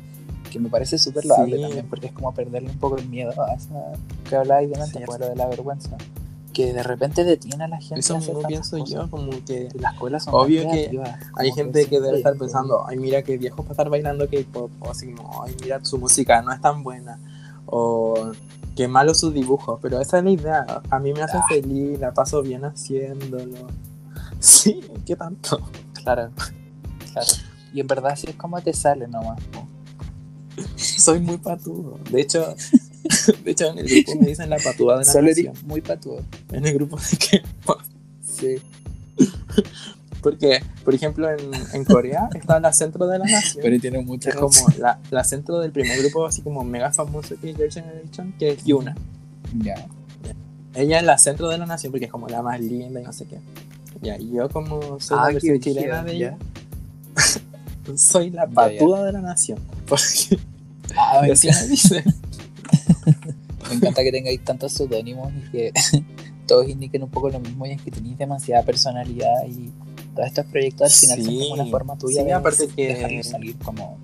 que me parece súper loable Sí. también, porque es como perderle un poco el miedo a esa que habláis de antes, Sí. lo de la vergüenza. Que de repente detiene a la gente. Eso mismo pienso cosas. yo, como que las escuelas son Obvio que Hay gente que debe estar pensando, ay, mira qué viejo para estar bailando K-pop, o así como, ay, mira, su música no es tan buena, o qué malo sus dibujos, pero esa es la idea. A mí me hace Ah. feliz, la paso bien haciéndolo. Sí, ¿qué tanto? Claro, claro. Y en verdad así es como te sale nomás. Soy muy patudo. De hecho, de hecho en el grupo me dicen la patuda de la Solo nación. muy patudo. En el grupo de K-pop. Sí. Porque, por ejemplo, en, en Corea está la centro de la nación. Pero tiene mucha es como la, la centro del primer grupo así como mega famoso que es Girl Generation, que es Yuna. Ya. Ella es la centro de la nación porque es como la más linda y no sé qué. Ya, y yo como soy Ah, la versión chilena de ella, soy la patuda de la nación. Porque Ah, me dice. me encanta que tengáis tantos seudónimos y que todos indiquen un poco lo mismo y es que tenéis demasiada personalidad y todos estos proyectos al final son Sí, como una forma tuya sí, de aparte que- dejarlos salir, como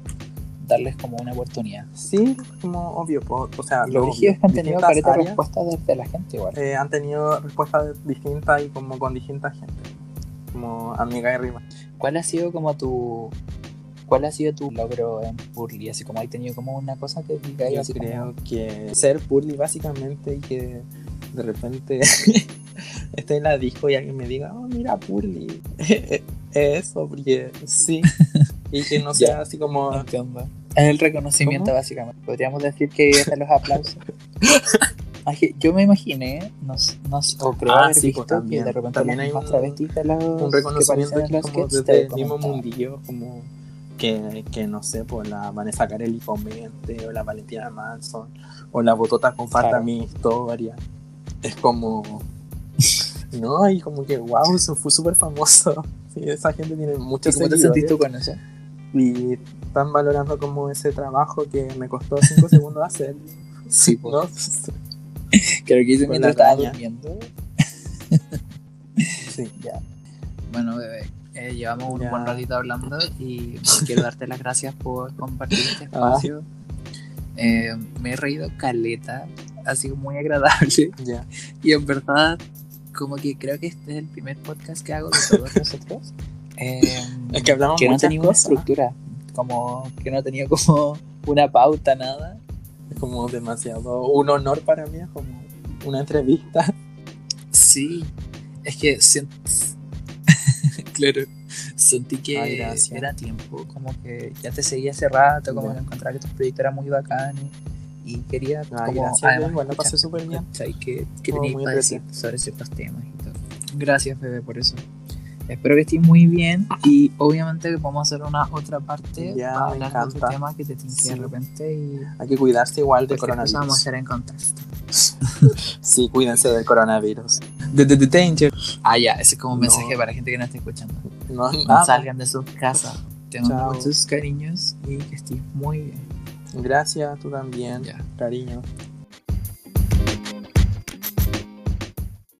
darles como una oportunidad. Sí, como obvio, o sea, Y lo obvio, brígido es que han tenido distintas careta de áreas, respuesta desde la gente igual. eh, han tenido respuestas distintas y como con distinta gente. Como amiga y rival. ¿Cuál ha sido como tu cuál ha sido tu logro en Purly? Así como hay tenido como una cosa que diga Yo así como- creo que ser Purly básicamente y que de repente esté en la disco y alguien me diga, oh mira Purly, eso, porque sí, y que no sea así como, Entiendo. Es el reconocimiento, ¿Cómo? básicamente. Podríamos decir que es de los aplausos. Que Yo me imaginé, no, s- no s- o creo Ah, haber sí, visto pues, también. que de repente También las hay mismas un- travestis de los un que reconocimiento que los como desde el mismo mundillo, como que, que no sé, pues la Vanessa Carelli comente, o la Valentina Manson, o la Botota comparta Claro. mi historia. Es como, no, y como que wow, eso fue súper famoso. Sí, esa gente tiene ¿Y muchos cómo te tú con eso? y están valorando como ese trabajo que me costó 5 segundos hacer. Sí, po. ¿no? Creo que hice mientras estaba durmiendo. Sí. Ya. Bueno, bebé, eh, llevamos un Ya. buen ratito hablando y quiero darte las gracias por compartir este Ah. espacio. Eh, me he reído caleta, ha sido muy agradable Ya. y en verdad como que creo que este es el primer podcast que hago de todos nosotros. Eh, Es que hablamos que no tenía una estructura, como que no tenía como una pauta, nada. Es como demasiado un honor para mí, es como una entrevista. Sí, es que siento... claro, sentí que Ay, gracias. era tiempo, como que ya te seguía hace rato, como que encontraba que tus proyectos eran muy bacanes y quería Ay, como gracias, igual la pasé súper bien. que, que Todo tenías muy para decir sobre ciertos temas y todo. Gracias, bebé, por eso. Espero que estés muy bien y obviamente vamos a hacer una otra parte Ya, para me hablar de otro encanta. tema que te tinque Sí. de repente y Hay que cuidarse igual de cualquier cosa vamos a coronavirus. hacer en contexto. Sí, cuídense del coronavirus. The, the- the danger. Ah, ya, ese es como un No. mensaje para la gente que no está escuchando. No, salgan de sus casas. Te mando muchos cariños y que estés muy bien. Gracias, tú también. Ya. Cariño.